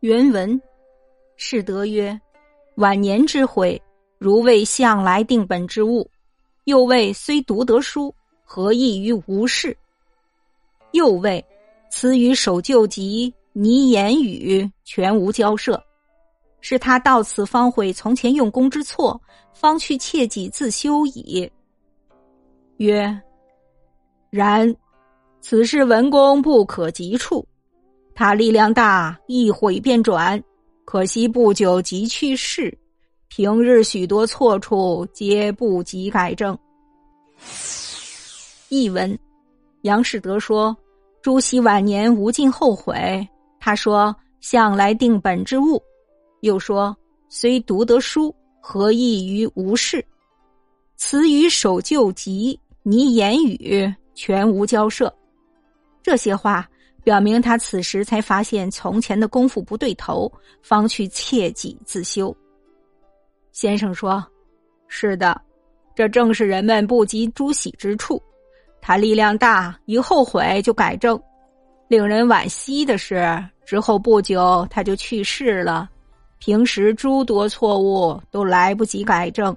原文：士德曰：“晚年之悔，如为向来定本之物；又谓虽读得书，何益于无事？又谓此与守旧疾，泥言语全无交涉。是他到此方悔从前用功之错，方去切己自修矣。”曰：“然，此事文公不可及处。”他力量大，一毁便转，可惜不久即去世。平日许多错处，皆不及改正。译文：杨士德说：“朱熹晚年无尽后悔。”他说：“向来定本之物。”又说：“虽读得书，何益于无事？此语守旧疾，拟言语全无交涉。”这些话。表明他此时才发现从前的功夫不对头，方去切己自修。先生说：“是的，这正是人们不及朱熹之处。他力量大，一后悔就改正。令人惋惜的是，之后不久他就去世了。平时诸多错误都来不及改正。”